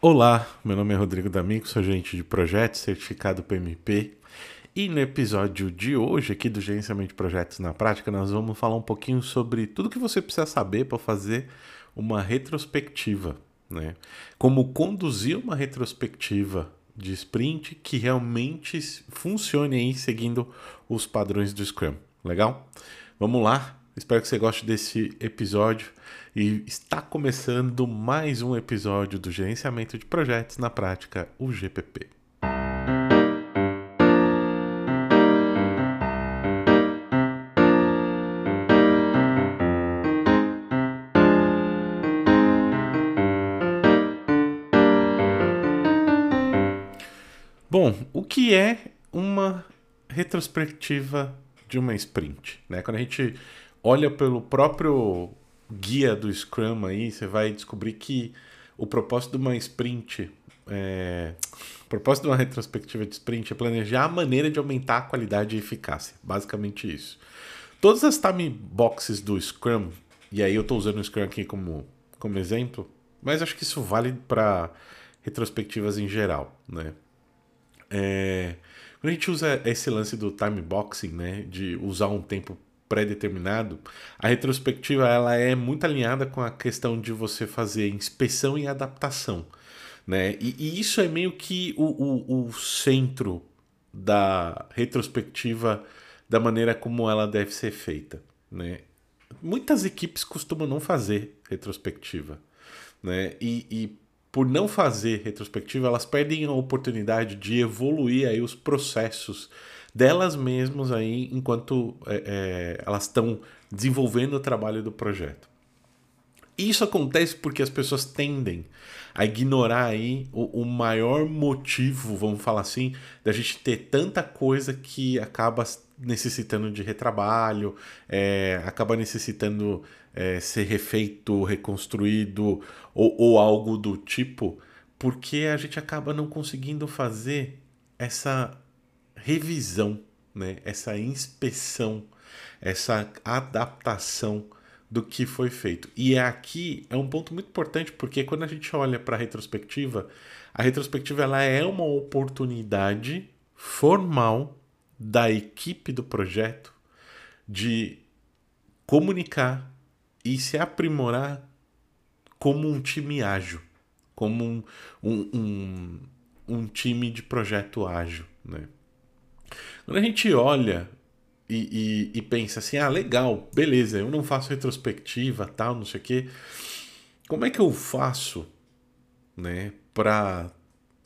Olá, meu nome é Rodrigo D'Amico, sou gerente de projetos, certificado PMP. E no episódio de hoje, aqui do Gerenciamento de Projetos na Prática, nós vamos falar um pouquinho sobre tudo que você precisa saber para fazer uma retrospectiva, né? Como conduzir uma retrospectiva de sprint que realmente funcione aí seguindo os padrões do Scrum. Legal? Vamos lá, Espero que você goste desse episódio e está começando mais um episódio do Gerenciamento de Projetos na Prática, o GPP. Bom, o que é uma retrospectiva de uma sprint? Né? Quando a gente olha pelo próprio guia do Scrum aí, você vai descobrir que o propósito de uma sprint, é, o propósito de uma retrospectiva de sprint é planejar a maneira de aumentar a qualidade e eficácia. Basicamente isso. Todas as time boxes do Scrum, e aí eu estou usando o Scrum aqui como, como exemplo, mas acho que isso vale para retrospectivas em geral, né? É, quando a gente usa esse lance do time boxing, né, de usar um tempo pré-determinado, a retrospectiva ela é muito alinhada com a questão de você fazer inspeção e adaptação. Né? E, e isso é meio que o, o, o, centro da retrospectiva da maneira como ela deve ser feita. Né? Muitas equipes costumam não fazer retrospectiva. Né? E, e por não fazer retrospectiva, elas perdem a oportunidade de evoluir aí os processos delas mesmas aí enquanto é, é, elas estão desenvolvendo o trabalho do projeto. Isso acontece porque as pessoas tendem a ignorar aí o, o, maior motivo, vamos falar assim, da gente ter tanta coisa que acaba necessitando de retrabalho, é, acaba necessitando é, ser refeito, reconstruído ou, ou algo do tipo, porque a gente acaba não conseguindo fazer essa revisão, né? essa inspeção, essa adaptação do que foi feito. E é aqui é um ponto muito importante porque quando a gente olha para a retrospectiva, a retrospectiva ela é uma oportunidade formal da equipe do projeto de comunicar e se aprimorar como um time ágil, como um, um, um, um time de projeto ágil. Né? Quando a gente olha e, e, e, pensa assim, ah, legal, beleza, eu não faço retrospectiva, tal, não sei o quê. Como é que eu faço, né, para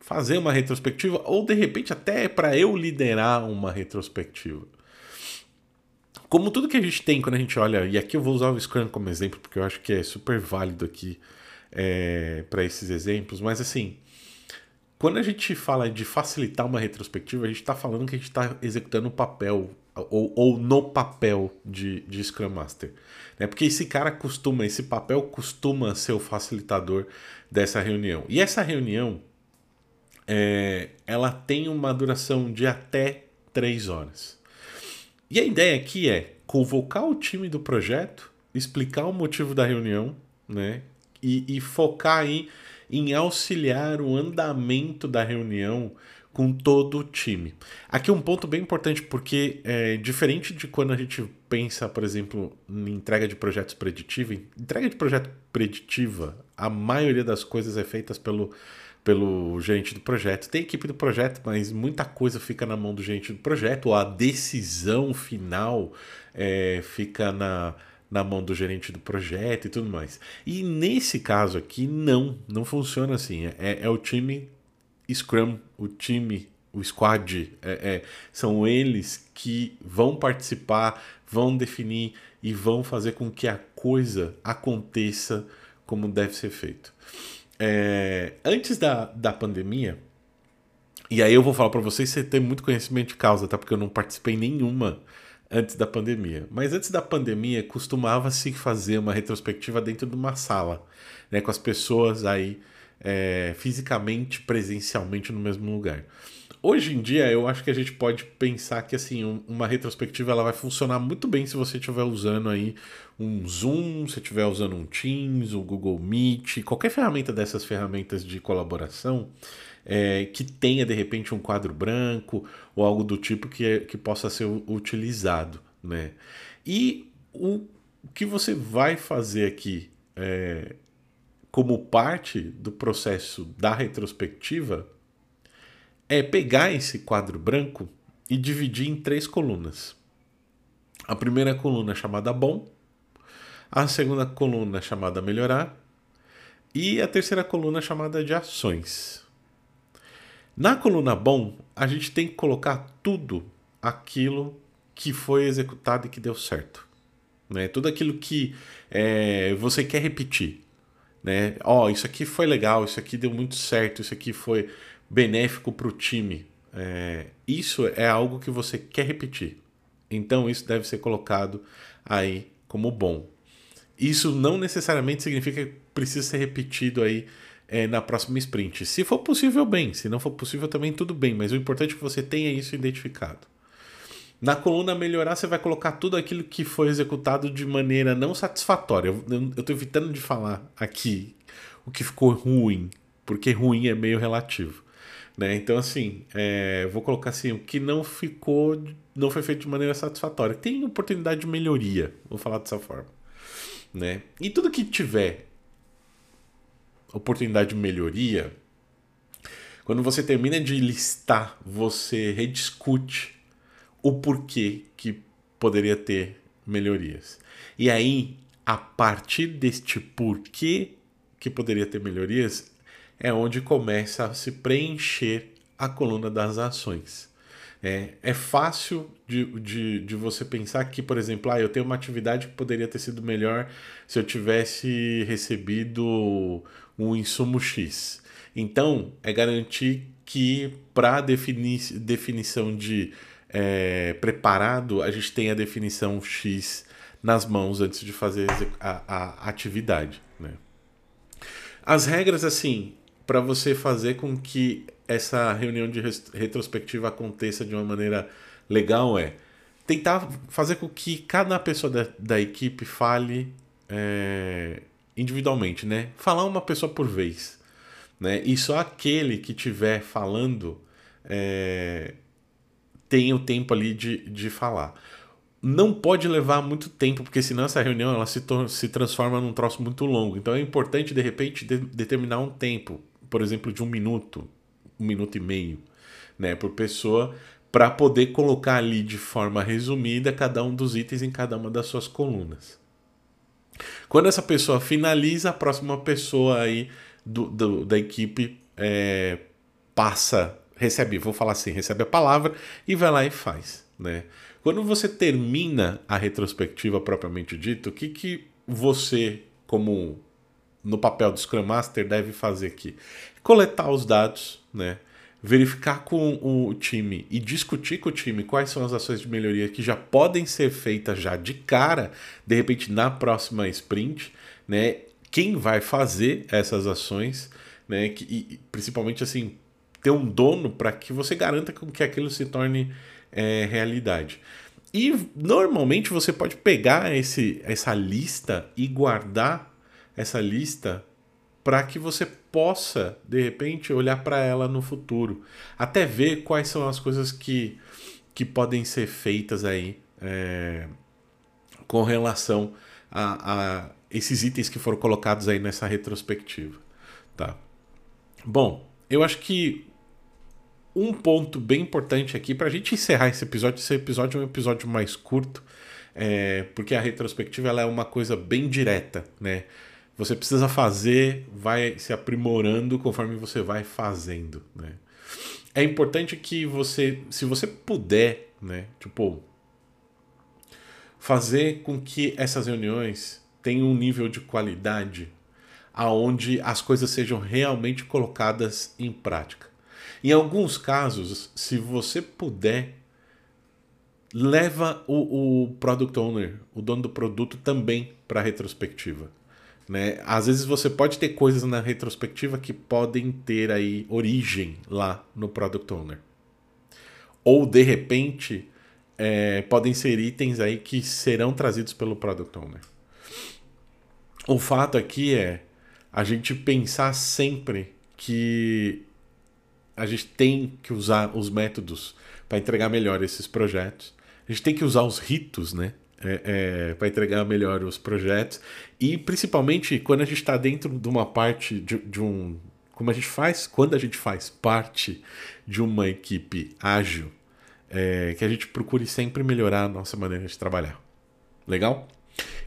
fazer uma retrospectiva ou de repente até para eu liderar uma retrospectiva? Como tudo que a gente tem quando a gente olha, e aqui eu vou usar o Scrum como exemplo porque eu acho que é super válido aqui é, para esses exemplos, mas assim, quando a gente fala de facilitar uma retrospectiva, a gente está falando que a gente está executando o papel, ou, ou, no papel de, de Scrum Master. Né? Porque esse cara costuma, esse papel costuma ser o facilitador dessa reunião. E essa reunião, é, ela tem uma duração de até três horas. E a ideia aqui é convocar o time do projeto, explicar o motivo da reunião, né? E, e focar aí em auxiliar o andamento da reunião com todo o time. Aqui um ponto bem importante, porque é diferente de quando a gente pensa, por exemplo, em entrega de projetos preditiva, entrega de projeto preditiva, a maioria das coisas é feita pelo, pelo gerente do projeto. Tem equipe do projeto, mas muita coisa fica na mão do gerente do projeto, ou a decisão final é, fica na, na mão do gerente do projeto e tudo mais. E nesse caso aqui, não, não funciona assim. É, é o time Scrum, o time, o squad, é, é, são eles que vão participar, vão definir e vão fazer com que a coisa aconteça como deve ser feito. É, antes da, da pandemia, e aí eu vou falar para vocês, você tem muito conhecimento de causa, tá? Porque eu não participei nenhuma antes da pandemia. Mas antes da pandemia, costumava-se fazer uma retrospectiva dentro de uma sala, né, com as pessoas aí é, fisicamente, presencialmente no mesmo lugar. hoje em dia eu acho que a gente pode pensar que assim uma retrospectiva ela vai funcionar muito bem se você estiver usando aí um Zoom, se estiver usando um Teams, um Google Meet, qualquer ferramenta dessas ferramentas de colaboração é, que tenha de repente um quadro branco ou algo do tipo que, é, que possa ser utilizado, né? E o que você vai fazer aqui é, como parte do processo da retrospectiva é pegar esse quadro branco e dividir em três colunas. A primeira coluna chamada bom, a segunda coluna chamada melhorar e a terceira coluna chamada de ações. Na coluna bom, a gente tem que colocar tudo aquilo que foi executado e que deu certo. Né? Tudo aquilo que é, você quer repetir. Né? Oh, isso aqui foi legal, isso aqui deu muito certo, isso aqui foi benéfico para o time. É, isso é algo que você quer repetir. Então isso deve ser colocado aí como bom. Isso não necessariamente significa que precisa ser repetido aí é, na próxima sprint. Se for possível, bem. Se não for possível, também tudo bem. Mas o importante é que você tenha isso identificado. Na coluna melhorar, você vai colocar tudo aquilo que foi executado de maneira não satisfatória. Eu estou evitando de falar aqui o que ficou ruim, porque ruim é meio relativo. Né? Então, assim, é, vou colocar assim, o que não ficou, não foi feito de maneira satisfatória. Tem oportunidade de melhoria, vou falar dessa forma. Né? E tudo que tiver oportunidade de melhoria, quando você termina de listar, você rediscute o porquê que poderia ter melhorias. E aí, a partir deste porquê que poderia ter melhorias, é onde começa a se preencher a coluna das ações. É, é fácil de, de, de você pensar que, por exemplo, ah, eu tenho uma atividade que poderia ter sido melhor se eu tivesse recebido um insumo X. Então, é garantir que para defini definição de é, preparado, a gente tem a definição X nas mãos antes de fazer a, a atividade. Né? As regras, assim, para você fazer com que essa reunião de retrospectiva aconteça de uma maneira legal é tentar fazer com que cada pessoa da, da equipe fale é, individualmente, né? Falar uma pessoa por vez, né? E só aquele que estiver falando é, tem o tempo ali de, de falar. Não pode levar muito tempo, porque senão essa reunião ela se, se transforma num troço muito longo. Então é importante, de repente, de, determinar um tempo por exemplo, de um minuto, um minuto e meio, né, por pessoa, para poder colocar ali de forma resumida cada um dos itens em cada uma das suas colunas. Quando essa pessoa finaliza, a próxima pessoa aí do, do da equipe é, passa, recebe, vou falar assim, recebe a palavra e vai lá e faz, né? Quando você termina a retrospectiva propriamente dito, o que, que você, como no papel do Scrum Master deve fazer aqui? Coletar os dados, né? verificar com o time e discutir com o time quais são as ações de melhoria que já podem ser feitas já de cara, de repente na próxima sprint, né? Quem vai fazer essas ações, né? E principalmente assim ter um dono para que você garanta que aquilo se torne é, realidade. E normalmente você pode pegar esse, essa lista e guardar essa lista para que você possa, de repente, olhar para ela no futuro. Até ver quais são as coisas que, que podem ser feitas aí é, com relação a, a esses itens que foram colocados aí nessa retrospectiva. Tá? Bom, eu acho que um ponto bem importante aqui para a gente encerrar esse episódio, esse episódio é um episódio mais curto, é, porque a retrospectiva ela é uma coisa bem direta, né? Você precisa fazer, vai se aprimorando conforme você vai fazendo, né? É importante que você, se você puder, né, tipo, fazer com que essas reuniões tenham um nível de qualidade aonde as coisas sejam realmente colocadas em prática. Em alguns casos, se você puder, leva o, o product owner, o dono do produto, também para a retrospectiva. Né? Às vezes você pode ter coisas na retrospectiva que podem ter aí origem lá no Product Owner. ou de repente é, podem ser itens aí que serão trazidos pelo Product Owner. O fato aqui é a gente pensar sempre que a gente tem que usar os métodos para entregar melhor esses projetos. A gente tem que usar os ritos, né? É, é, para entregar melhor os projetos e principalmente quando a gente está dentro de uma parte de, de, um como a gente faz quando a gente faz parte de uma equipe ágil é, que a gente procure sempre melhorar a nossa maneira de trabalhar legal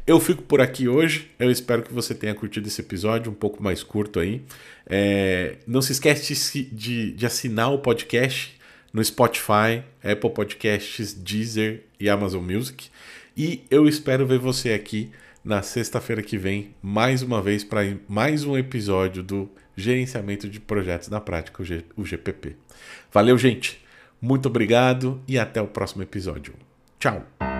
eu fico por aqui hoje. Eu espero que você tenha curtido esse episódio um pouco mais curto aí. É, não se esquece de, de assinar o podcast no Spotify, Apple Podcasts, Deezer e Amazon Music. E eu espero ver você aqui na sexta-feira que vem, mais uma vez, para mais um episódio do Gerenciamento de Projetos na Prática, o GPP. Valeu, gente. Muito obrigado e até o próximo episódio. Tchau.